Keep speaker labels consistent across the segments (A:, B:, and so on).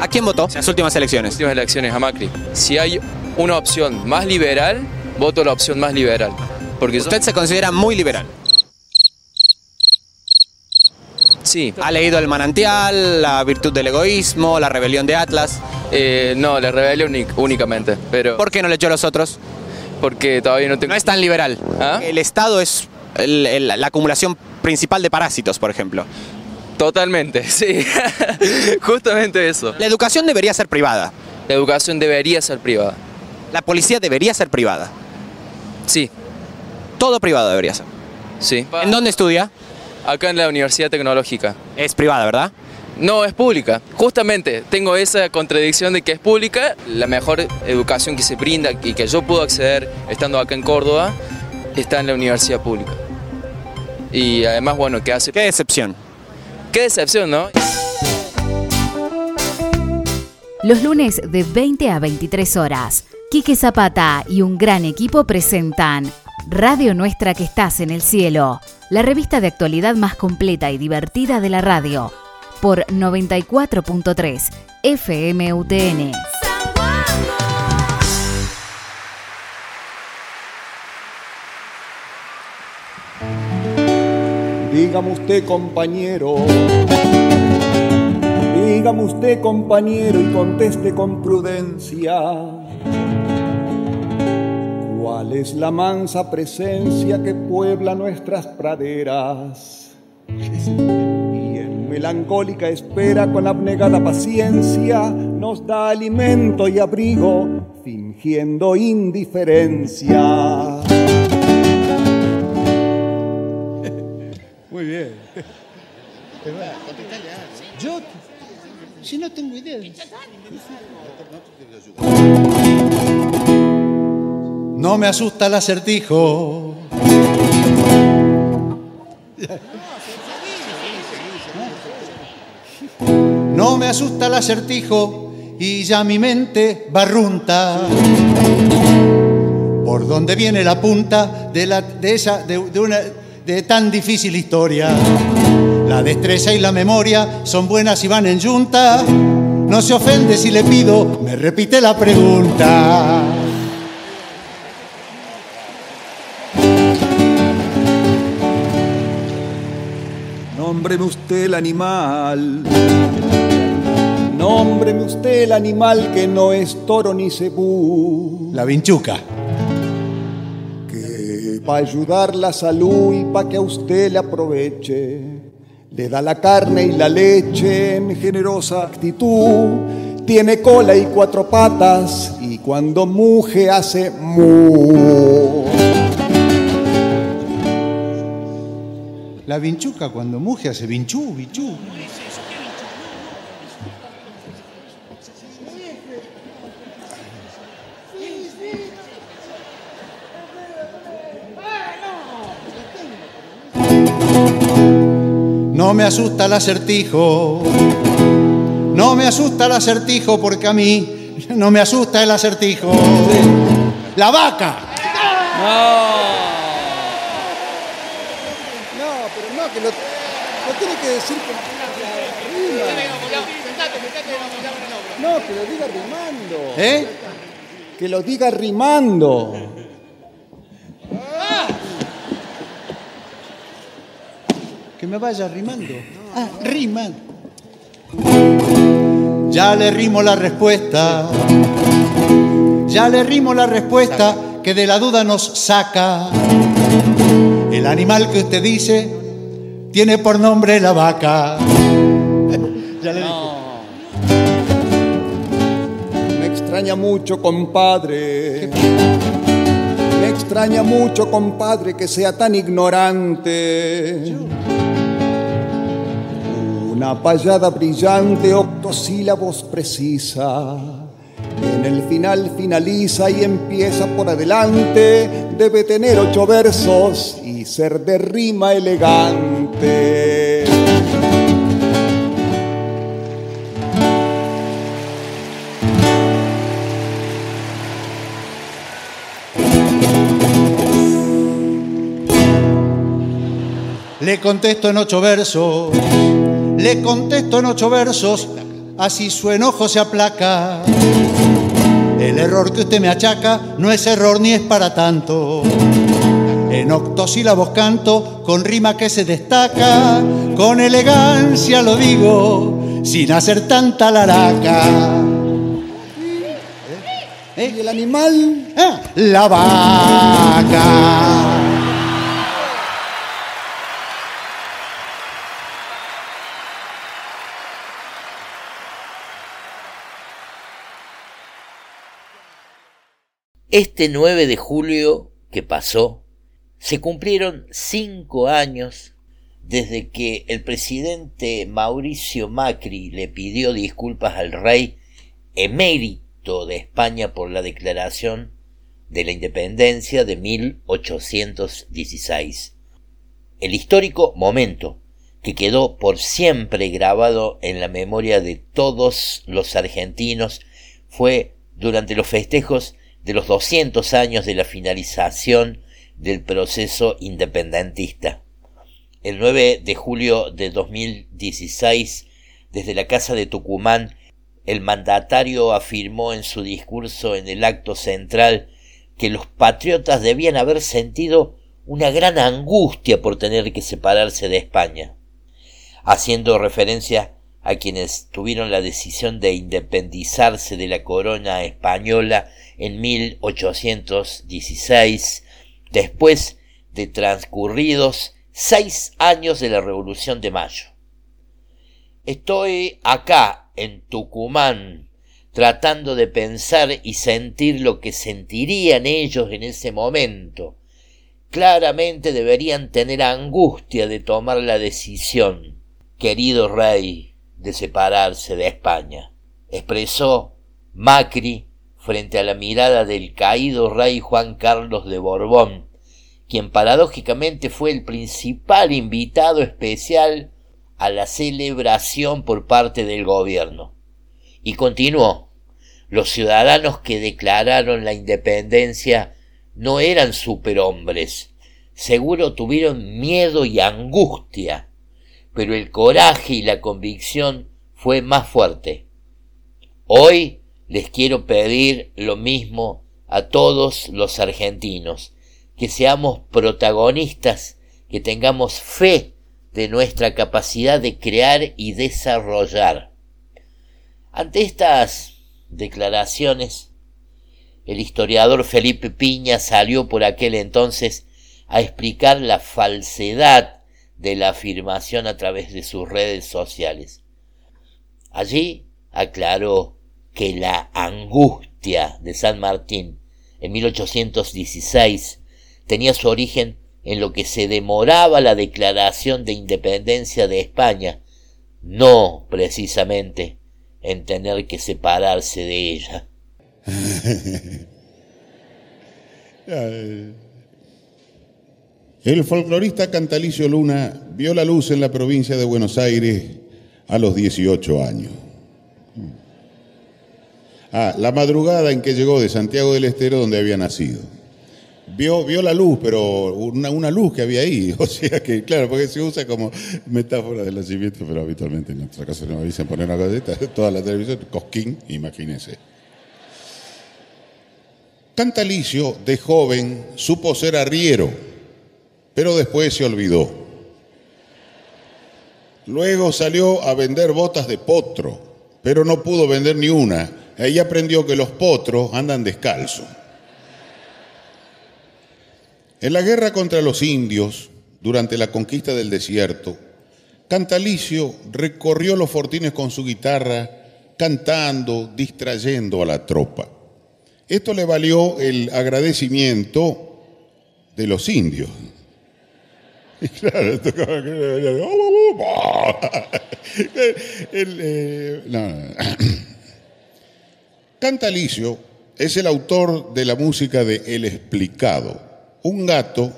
A: ¿A quién votó en las últimas elecciones?
B: últimas elecciones a Macri. Si hay una opción más liberal, voto la opción más liberal. Porque yo-
A: Usted se considera muy liberal.
B: sí,
A: Ha leído El manantial, La virtud del egoísmo, La rebelión de Atlas.
B: eh, no, la rebelión únic- únicamente, pero
A: ¿Por qué no leyó los otros?
B: porque todavía no tengo...
A: No es tan liberal.
B: ¿Ah?
A: El Estado es el- el- la acumulación principal de parásitos, por ejemplo.
B: Totalmente, sí. Justamente eso.
A: La educación debería ser privada.
B: La educación debería ser privada.
A: La policía debería ser privada.
B: Sí,
A: Todo privado debería ser.
B: sí.
A: ¿En dónde estudia?
B: Acá en la Universidad Tecnológica.
A: Es privada, ¿verdad?
B: No, es pública. Justamente tengo esa contradicción de que es pública. La mejor educación que se brinda y que yo puedo acceder estando acá en Córdoba está en la universidad pública. Y además, bueno, que hace...
A: Qué decepción.
B: Qué decepción, ¿no?
C: Los lunes de 20 a 23 horas, Quique Zapata y un gran equipo presentan Radio Nuestra que estás en el cielo, la revista de actualidad más completa y divertida de la radio, por 94.3 FMUTN.
D: Dígame usted, compañero. Dígame usted, compañero, y conteste con prudencia. ¿Cuál es la mansa presencia que puebla nuestras praderas? Y en melancólica espera con abnegada paciencia nos da alimento y abrigo, fingiendo indiferencia.
E: Muy bien. Yo, si no tengo idea. No me asusta el acertijo. No me asusta el acertijo y ya mi mente barrunta. ¿Por dónde viene la punta de, la, de esa, de, de una, de tan difícil historia? La destreza y la memoria son buenas y van en yunta. No se ofende si le pido, me repite la pregunta.
D: Nómbreme usted el animal. Nómbreme usted el animal que no es toro ni cebú.
E: La vinchuca.
D: Para ayudar la salud y para que a usted le aproveche, le da la carne y la leche en generosa actitud. Tiene cola y cuatro patas y cuando muge hace mu.
E: La vinchuca cuando muge hace vinchú, vinchú. No me asusta el acertijo. No me asusta el acertijo porque a mí no me asusta el acertijo. La vaca.
D: No, pero no, que lo, lo tiene que decir con No, que lo diga rimando.
E: ¿Eh?
D: Que lo diga rimando.
E: Que me vaya rimando. Ah, rima. Ya le rimo la respuesta. Ya le rimo la respuesta que de la duda nos saca. El animal que usted dice tiene por nombre la vaca. Ya le dije.
D: Me extraña mucho, compadre. Me extraña mucho, compadre, que sea tan ignorante. Una payada brillante, octosílabos precisa. En el final finaliza y empieza por adelante. Debe tener ocho versos y ser de rima elegante.
E: Le contesto en ocho versos. Le contesto en ocho versos así su enojo se aplaca. El error que usted me achaca no es error ni es para tanto. En octosílabos canto con rima que se destaca, con elegancia lo digo, sin hacer tanta laraca.
D: ¿Y el animal?
E: Ah, la vaca.
F: Este 9 de julio que pasó, se cumplieron cinco años desde que el presidente Mauricio Macri le pidió disculpas al rey emérito de España por la declaración de la independencia de 1816. El histórico momento que quedó por siempre grabado en la memoria de todos los argentinos fue durante los festejos de los 200 años de la finalización del proceso independentista. El 9 de julio de 2016, desde la Casa de Tucumán, el mandatario afirmó en su discurso en el acto central que los patriotas debían haber sentido una gran angustia por tener que separarse de España, haciendo referencia a quienes tuvieron la decisión de independizarse de la corona española en 1816, después de transcurridos seis años de la Revolución de Mayo. Estoy acá, en Tucumán, tratando de pensar y sentir lo que sentirían ellos en ese momento. Claramente deberían tener angustia de tomar la decisión, querido rey, de separarse de España, expresó Macri frente a la mirada del caído rey Juan Carlos de Borbón, quien paradójicamente fue el principal invitado especial a la celebración por parte del gobierno. Y continuó, los ciudadanos que declararon la independencia no eran superhombres, seguro tuvieron miedo y angustia, pero el coraje y la convicción fue más fuerte. Hoy les quiero pedir lo mismo a todos los argentinos, que seamos protagonistas, que tengamos fe de nuestra capacidad de crear y desarrollar. Ante estas declaraciones, el historiador Felipe Piña salió por aquel entonces a explicar la falsedad de la afirmación a través de sus redes sociales. Allí aclaró que la angustia de San Martín en 1816 tenía su origen en lo que se demoraba la declaración de independencia de España, no precisamente en tener que separarse de ella.
G: El folclorista Cantalicio Luna vio la luz en la provincia de Buenos Aires a los 18 años. Ah, la madrugada en que llegó de Santiago del Estero, donde había nacido. Vio, vio la luz, pero una, una, luz que había ahí. O sea que, claro, porque se usa como metáfora del nacimiento, pero habitualmente en nuestra casa nos dicen poner una galleta, toda la televisión, cosquín, imagínense. Cantalicio, de joven, supo ser arriero, pero después se olvidó. Luego salió a vender botas de potro, pero no pudo vender ni una Ahí aprendió que los potros andan descalzos. En la guerra contra los indios, durante la conquista del desierto, Cantalicio recorrió los fortines con su guitarra, cantando, distrayendo a la tropa. Esto le valió el agradecimiento de los indios. Claro, eh. Cantalicio es el autor de la música de El Explicado, un gato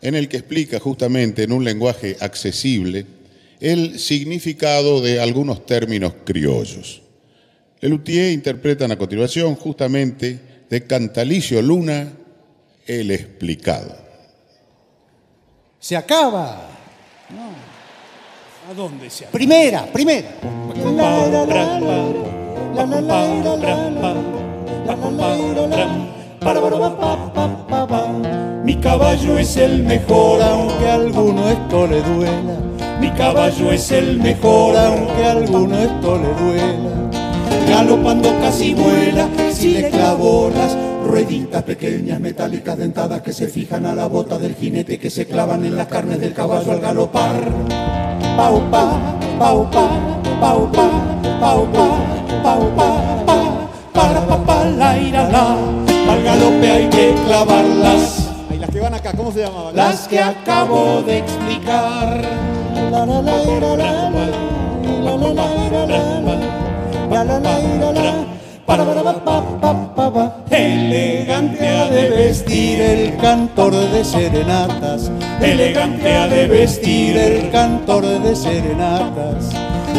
G: en el que explica justamente en un lenguaje accesible el significado de algunos términos criollos. Lelutier interpreta a continuación justamente de Cantalicio Luna, El Explicado.
E: Se acaba.
H: ¿A dónde se
E: Primera, primera.
H: Mi caballo es el mejor,
E: aunque a alguno esto le duela.
H: Mi caballo es el mejor,
E: aunque a alguno esto le duela.
H: Galopando casi vuela, si le clavo las Rueditas pequeñas, metálicas, dentadas que se fijan a la bota del jinete, que se clavan en las carnes del caballo al galopar. Pau pa, pau pa, pau pa, pau pa, pau pa, pa, para pa pa la ira la. Al galope hay que clavarlas.
E: Y las que van acá, ¿cómo se llamaban?
H: Las que acabo de explicar. La la la ira la, la la la ira la, la la ira la, para para pa pa pa. Elegante ha de vestir
E: el cantor de serenatas.
H: Elegante ha de vestir
E: el cantor de serenatas.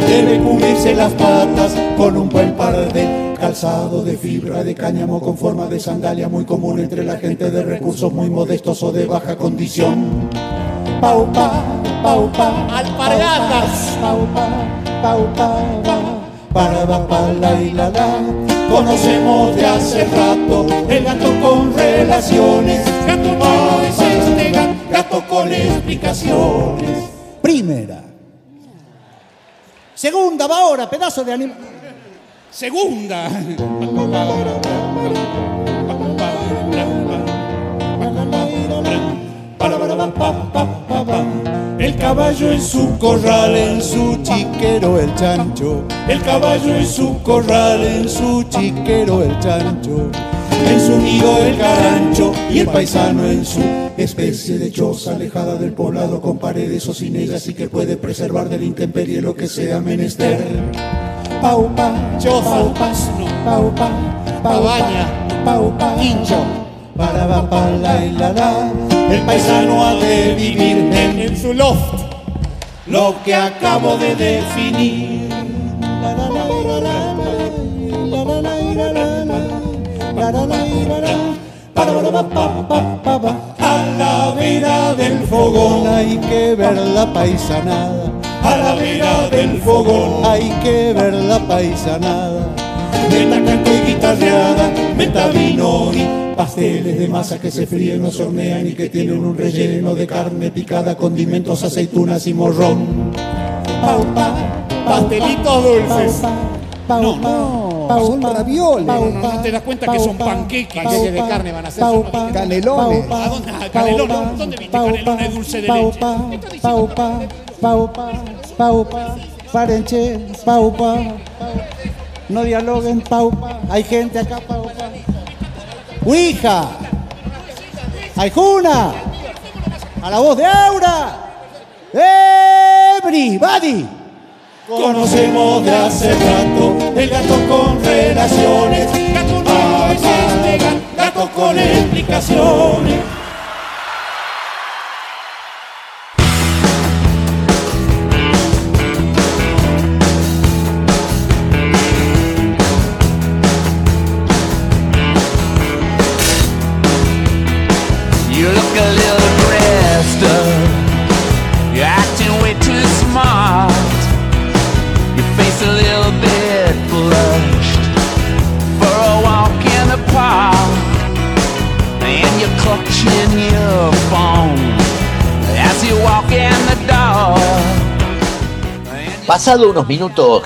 H: Debe cubrirse las patas con un buen par de calzado de fibra de cáñamo con forma de sandalia muy común entre la gente de recursos muy modestos o de baja condición. Paupa, paupa,
E: alpargatas.
H: Paupa, paupa, para va pa la y la la. Conocemos de hace rato el gato con relaciones. Gato no es este gato, gato con explicaciones.
E: Primera. Segunda va ahora, pedazo de animal.
H: Segunda. El caballo en su corral, en su chiquero el chancho. El caballo en su corral, en su chiquero el chancho. En su nido el carancho y el paisano en su especie de choza alejada del poblado con paredes o sin ellas y que puede preservar del intemperie lo que sea menester. Paupa, choza, paupa,
E: Pabaña,
H: paupa,
E: quincho.
H: para la la. El paisano ha de vivir en,
E: En su loft.
H: Lo que acabo de definir. A la vera del fogón
E: Hay que ver la paisanada.
H: a la vera del fogón.
E: Hay que ver la paisanada.
H: Meta canto y guitarreada, meta vino y pasteles de masa que se fríen, no se hornean y que tienen un relleno de carne picada, condimentos, aceitunas y morrón. Paupa,
E: Pastelitos dulces.
H: no, no,
E: son ravioles.
H: no, no te das cuenta que son panqueques.
E: Panqueques de carne van a ser. Canelones.
H: ¿A dónde? Ah, canelones. ¿Dónde viste canelones dulce de leche?
E: Paupa, paupa, paupa, parenche, paupa. No dialoguen, paupa. Hay gente acá, paupa. Ouija. Aijuna. A la voz de Aura. Everybody.
H: Conocemos de hace rato el gato con relaciones. Gato no es este gato, gato con explicaciones.
F: Pasado unos minutos,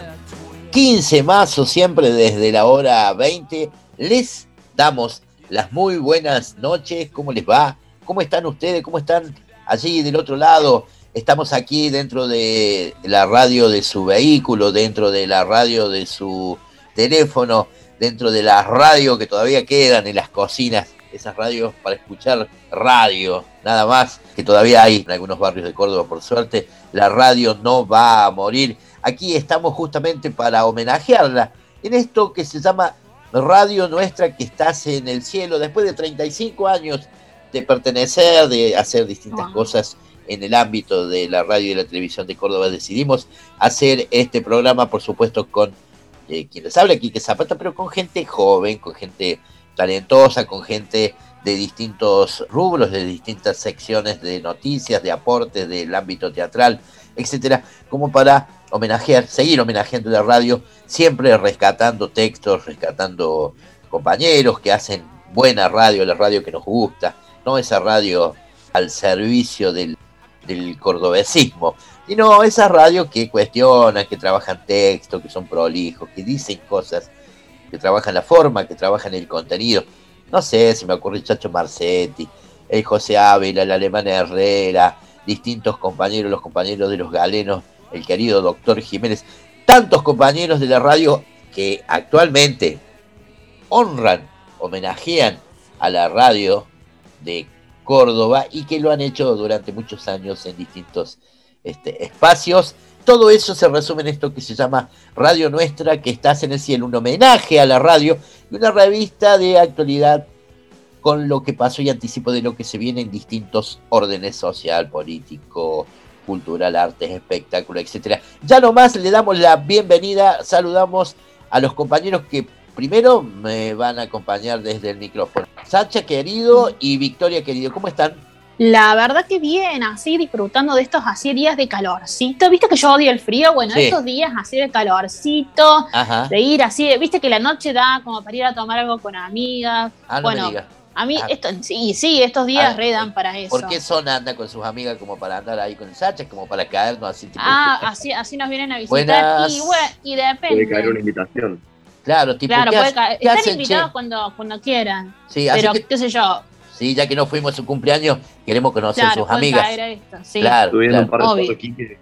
F: 15 más o siempre desde la hora 20, les damos las muy buenas noches. ¿Cómo les va? ¿Cómo están ustedes? ¿Cómo están allí del otro lado? Estamos aquí dentro de la radio de su vehículo, dentro de la radio de su teléfono, dentro de las radios que todavía quedan en las cocinas, esas radios para escuchar radio, nada más, que todavía hay en algunos barrios de Córdoba, por suerte, la radio no va a morir. Aquí estamos justamente para homenajearla en esto que se llama Radio Nuestra que estás en el cielo, después de 35 años de pertenecer, de hacer distintas cosas en el ámbito de la radio y la televisión de Córdoba, decidimos hacer este programa, por supuesto, con eh, quien les habla, Quique Zapata, pero con gente joven, con gente talentosa, con gente de distintos rubros, de distintas secciones de noticias, de aportes del ámbito teatral, etcétera, como para homenajear, seguir homenajeando la radio, siempre rescatando textos, rescatando compañeros que hacen buena radio, la radio que nos gusta, no esa radio al servicio del, del cordobesismo, sino esa radio que cuestionan, que trabajan texto, que son prolijos, que dicen cosas, que trabajan la forma, que trabajan el contenido. No sé, si me ocurre el Chacho Marcetti, el José Ávila, el Alemán Herrera, distintos compañeros, los compañeros de los galenos, el querido doctor Jiménez, tantos compañeros de la radio que actualmente honran, homenajean a la radio de Córdoba y que lo han hecho durante muchos años en distintos este, espacios. Todo eso se resume en esto que se llama Radio Nuestra, que estás en el cielo, un homenaje a la radio y una revista de actualidad con lo que pasó y anticipo de lo que se viene en distintos órdenes social, político, cultural, artes, espectáculo, etcétera. Ya nomás le damos la bienvenida, saludamos a los compañeros que primero me van a acompañar desde el micrófono. Sacha querido y Victoria querido, ¿cómo están?
I: La verdad que bien, así disfrutando de estos así días de calorcito. Viste que yo odio el frío, bueno,
F: Sí.
I: estos días así de calorcito,
F: Ajá.
I: de ir así, viste que la noche da como para ir a tomar algo con amigas.
F: Ah, no
I: bueno,
F: me digas.
I: a mí
F: Ah.
I: esto, sí, sí, estos días
F: Ah,
I: redan para eso.
F: ¿Por qué Son anda con sus amigas como para andar ahí con el Sacha, como para caernos así? Tipo,
I: Ah, así, así nos vienen a visitar
F: Buenas.
I: y, bueno, y
J: Puede caer una
I: depende.
J: invitación.
F: Claro, tipo,
I: Claro,
F: ¿qué
I: puede
F: hace-
I: caer.
F: qué
I: Están
F: hacen,
I: invitados
F: che?
I: cuando, cuando quieran.
F: Sí, así
I: pero
F: que-
I: qué sé yo,
F: Sí, ya que no fuimos a su cumpleaños, queremos conocer
I: claro,
F: sus amigas.
I: esto. Sí.
F: Claro,
J: Estuve viendo un par de
I: Obvio.
J: fotos aquí que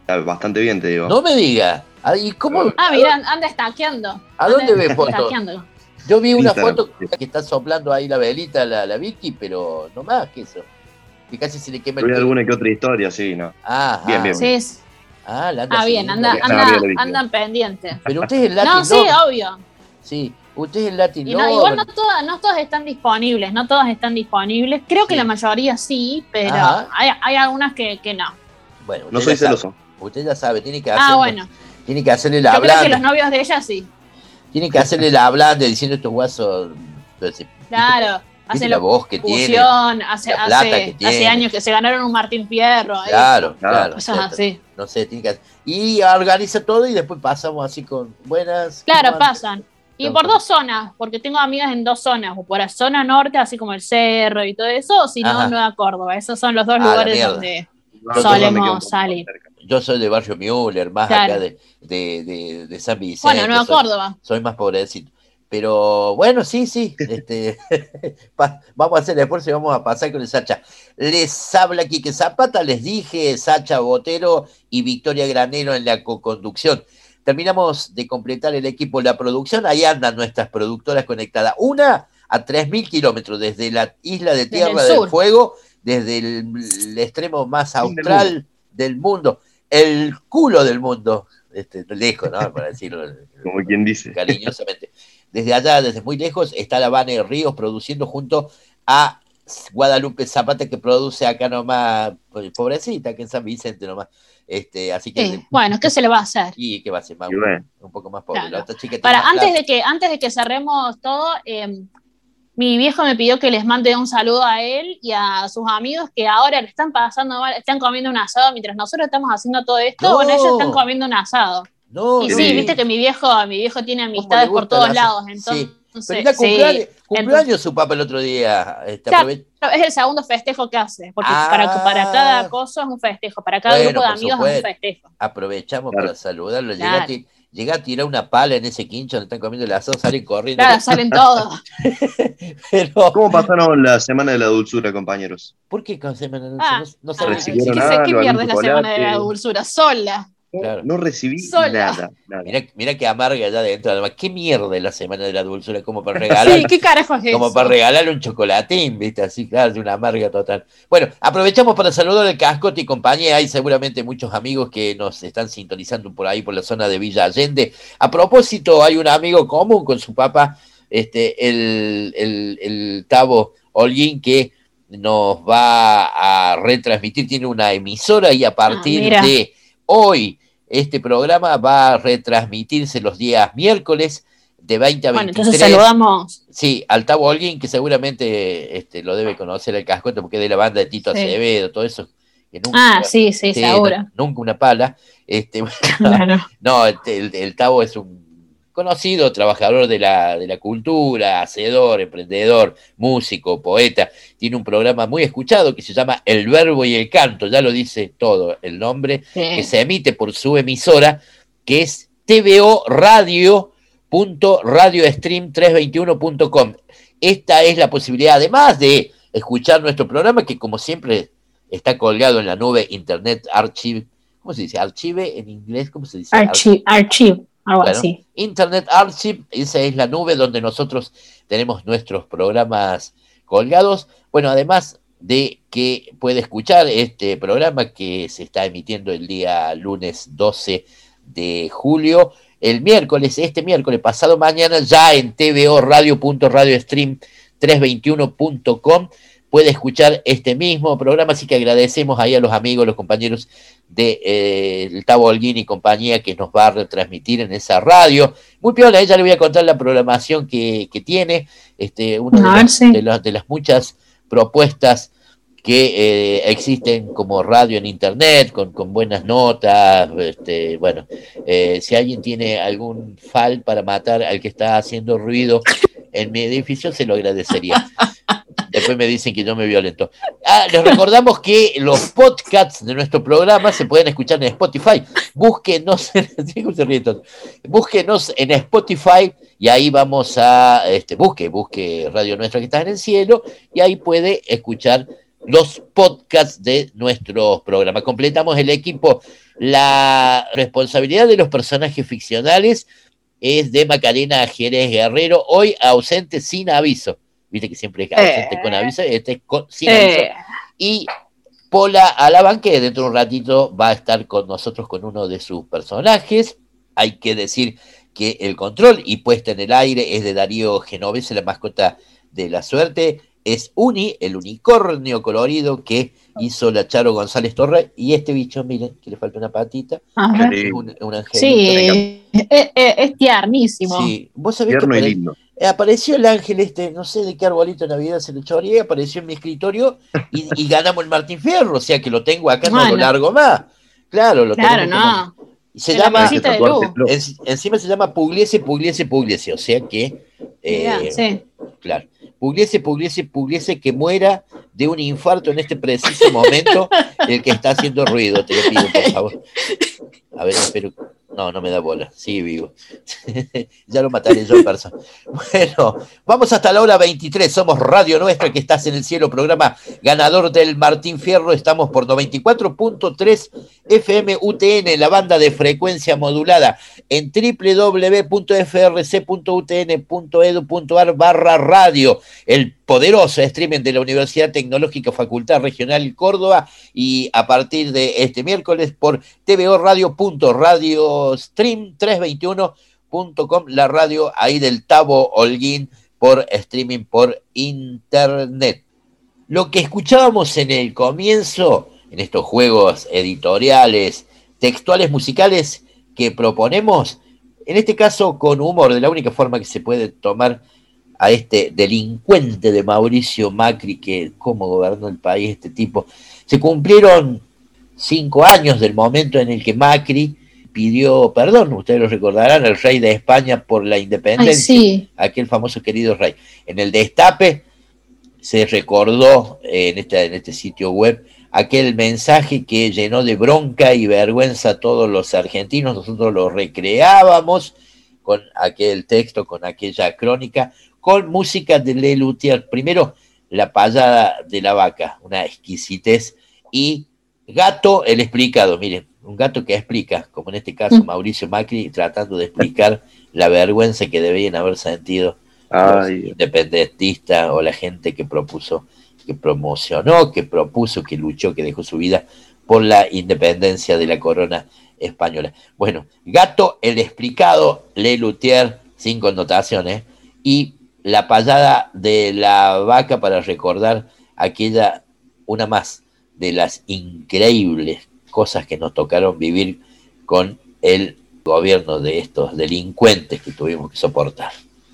J: está bastante bien, te digo.
F: No me diga. Ay, ¿cómo?
I: Ah, mira, anda estaqueando.
F: ¿A dónde ves fotos? Yo vi una
J: Instagram.
F: foto que está soplando ahí la velita, la, la Vicky, pero no más que eso. Que casi se le quema el
J: alguna que otra historia, sí, ¿no?
F: Ah,
J: Bien,
F: ah,
J: bien.
I: Sí, es-
F: Ah, la anda
I: ah, bien, anda, anda,
J: Ah,
I: andan pendientes.
F: Pero usted es el Latin
I: No, sí, obvio.
F: Sí, usted es el Latin
I: Y no,
F: Lover.
I: igual no todas, no todas están disponibles, no todas están disponibles. Creo que la mayoría sí, pero hay, hay algunas que, que no.
F: Bueno,
J: No
F: usted
J: soy
F: ya sabe.
J: celoso.
F: Usted ya sabe, tiene que
I: Ah,
F: hacerle,
I: bueno.
F: tiene que hacerle la
I: Yo creo que los novios de ella sí.
F: Tiene que hacerle la blanda diciendo estos guasos. entonces,
I: Claro.
F: ¿Viste
I: Hacen
F: la voz que tiene?
I: hace,
F: La plata
I: hace,
F: que tiene.
I: hace años que se ganaron un Martín Fierro. ahí.
F: Claro,
J: Claro.
F: claro.
I: Cosas
F: cierto.
I: así.
F: No sé, tiene que hacer- Y organiza todo y después pasamos así con buenas.
I: Claro,
F: ¿cómo
I: pasan. Y por dos zonas, porque tengo amigas en dos zonas, o por la zona norte, así como el Cerro y todo eso, o si no. Nueva Córdoba. Esos son los dos
F: Ah,
I: lugares donde
J: No,
I: solemos salir.
F: Yo soy de Barrio Müller, más
I: Claro.
F: acá de, de, de, de San Vicente.
I: Bueno, Nueva
F: soy,
I: Córdoba.
F: soy más pobrecito. Pero bueno, sí, sí. este, vamos a hacer el esfuerzo y vamos a pasar con el Sacha. Les habla Quique Zapata, les dije Sacha Botero y Victoria Granero en la co-conducción. Terminamos de completar el equipo de la producción. Ahí andan nuestras productoras conectadas. Una a 3.000 kilómetros desde la isla de Tierra
I: el
F: del
I: sur.
F: Fuego, desde el, el extremo más austral del mundo, el culo del mundo, este, lejos, ¿no? Para decirlo
J: Como quien dice.
F: cariñosamente. Desde allá, desde muy lejos, está la Vane Ríos produciendo junto a Guadalupe Zapata, que produce acá nomás, pues, pobrecita, que en San Vicente nomás. Este, así que,
I: Sí, Bueno, ¿qué se le va a hacer?
F: y que va a ser más, un poco más pobre.
I: Claro.
F: La otra chica tiene
I: Para
F: más
I: antes de que antes de que cerremos todo, eh, mi viejo me pidió que les mande un saludo a él y a sus amigos que ahora le están pasando mal, están comiendo un asado mientras nosotros estamos haciendo todo esto.
F: No.
I: Bueno, ellos están comiendo un asado.
F: No,
I: Y sí, viste que mi viejo, mi viejo tiene
F: ¿cómo le
I: amistades por todos lados, entonces.
F: Sí. Feliz
I: sí.
F: cumpleaños, su papá el otro día. Este,
I: Claro. Es el segundo festejo que hace, porque
F: Ah.
I: para, para cada cosa es un festejo, para cada
F: Bueno,
I: grupo de amigos es un festejo.
F: aprovechamos
J: Claro.
F: para saludarlo. Llega,
I: Claro.
F: a ti- llega a tirar una pala en ese quincho donde están comiendo el asado, salen corriendo.
I: Claro, salen todos.
F: Pero,
J: ¿Cómo pasaron la semana de la dulzura, compañeros?
F: ¿por qué con semana? No,
I: Ah.
F: no, no
I: Ah,
F: sabe-
J: recibieron
I: ¿Qué, qué
J: algún
I: mierda es la semana de la dulzura? Sola.
F: Claro.
J: No recibí
I: Sola.
J: nada, nada.
F: Mira, mira que amarga allá adentro. Además, qué mierda la semana de la dulzura, como para regalar,
I: Sí, ¿qué carajo es
F: como
I: eso?
F: para regalarle un chocolatín, ¿viste? Así, claro, de una amarga total. Bueno, aprovechamos para saludar al Cascote y compañía. Hay seguramente muchos amigos que nos están sintonizando por ahí, por la zona de Villa Allende. A propósito, hay un amigo común con su papá, este, el, el, el Tavo Holguín, que nos va a retransmitir, tiene una emisora y a partir
I: mira.
F: de hoy este programa va a retransmitirse los días miércoles de 20 a 23.
I: Bueno, entonces saludamos.
F: Sí, al Tavo Holguín, que seguramente este, lo debe conocer el cascote porque es de la banda de Tito
I: Sí.
F: Acevedo, todo eso, que nunca,
I: Ah, sí, sí,
F: Sí, no- nunca una pala. Este,
I: Claro.
F: no, el, el- el Tavo es un conocido trabajador de la, de la cultura, hacedor, emprendedor, músico, poeta. Tiene un programa muy escuchado que se llama El Verbo y el Canto, ya lo dice todo el nombre, que se emite por su emisora, que es tvo.radio.radiostream321.com. Esta es la posibilidad, además de escuchar nuestro programa, que como siempre está colgado en la nube Internet Archive. ¿Cómo se dice? Archive en inglés, ¿cómo se dice?
I: Archive, archive, algo
F: Bueno,
I: así.
F: Internet Archive, esa es la nube donde nosotros tenemos nuestros programas colgados. Bueno, además de que puede escuchar este programa que se está emitiendo el día lunes 12 de julio, el miércoles, este miércoles pasado mañana, ya en tvo.radio.radiostream321.com puede escuchar este mismo programa, así que agradecemos ahí a los amigos, los compañeros de eh, el Tavo Holguín y compañía que nos va a retransmitir en esa radio. Muy piola, a ella le voy a contar la programación que, que tiene, este, una de, las-
I: sí.
F: de las- de las muchas propuestas que eh, existen como radio en internet, con, con buenas notas, este, bueno, eh, si alguien tiene algún fal para matar al que está haciendo ruido en mi edificio, se lo agradecería. Después me dicen que yo me violento. Ah, les recordamos que los podcasts de nuestro programa se pueden escuchar en Spotify. Búsquenos, ¿sí? ¿Cómo se ríe todo? búsquenos en Spotify y ahí vamos a, este, busque, busque Radio Nuestra que está en el cielo y ahí puede escuchar los podcasts de nuestro programa. Completamos el equipo. La responsabilidad de los personajes ficcionales es de Macarena Jerez Guerrero, hoy ausente sin aviso. Viste que siempre es ausente con aviso, este es con- sin aviso.
I: Eh,
F: Y Pola Alaban, que dentro de un ratito va a estar con nosotros con uno de sus personajes. Hay que decir que el control y puesta en el aire es de Darío Genovese, la mascota de la suerte. Es Uni, el unicornio colorido que hizo la Charo González Torre. Y este bicho, miren, que le falta una patita.
I: a ver.
F: Es un, un angelito.
I: Sí, es, es- es tiernísimo.
F: Sí, vos sabés que
J: y lindo.
F: eh, apareció el ángel este, no sé de qué arbolito de Navidad se le choreé, apareció en mi escritorio y, y ganamos el Martín Fierro, o sea que lo tengo acá, no lo largo más. Claro, lo
I: Claro,
F: tenemos
I: no.
F: como- y se
I: En
F: llama, en- encima se llama Pugliese, Pugliese, Pugliese, o sea que, eh,
I: Mirá, sí.
F: claro, Pugliese, Pugliese, Pugliese, que muera de un infarto en este preciso momento el que está haciendo ruido, te lo pido, por favor. A ver, espero. No, no me da bola. Sigue vivo. ya lo mataré yo en persona. Bueno, vamos hasta la hora 23. Somos Radio Nuestra, que estás en el cielo, programa ganador del Martín Fierro. Estamos por 94.3 FM UTN, la banda de frecuencia modulada, en www.frc.utn.edu.ar barra radio, el poderoso streaming de la Universidad Tecnológica Facultad Regional Córdoba y a partir de este miércoles por tvorradio.radiostream321.com, la radio ahí del Tavo Holguín por streaming por internet. Lo que escuchábamos en el comienzo, en estos juegos editoriales, textuales, musicales que proponemos, en este caso con humor, de la única forma que se puede tomar a este delincuente de Mauricio Macri, que cómo gobernó el país este tipo. Se cumplieron cinco años del momento en el que Macri pidió perdón, ustedes lo recordarán, al rey de España por la
I: Ay,
F: independencia,
I: sí.
F: aquel famoso querido rey. En el destape se recordó eh, en, este, en este sitio web aquel mensaje que llenó de bronca y vergüenza a todos los argentinos, nosotros lo recreábamos con aquel texto, con aquella crónica, con música de Le Luthier. Primero, La payada de la vaca, una exquisitez, y Gato el explicado, miren, un gato que explica, como en este caso Mauricio Macri, tratando de explicar la vergüenza que debían haber sentido los
J: Ay,
F: independentistas o la gente que propuso, que promocionó, que propuso, que luchó, que dejó su vida por la independencia de la corona española. Bueno, Gato el explicado, Le Luthier, sin connotaciones, y la payada de la vaca para recordar aquella, una más, de las increíbles cosas que nos tocaron vivir con el gobierno de estos delincuentes que tuvimos que soportar.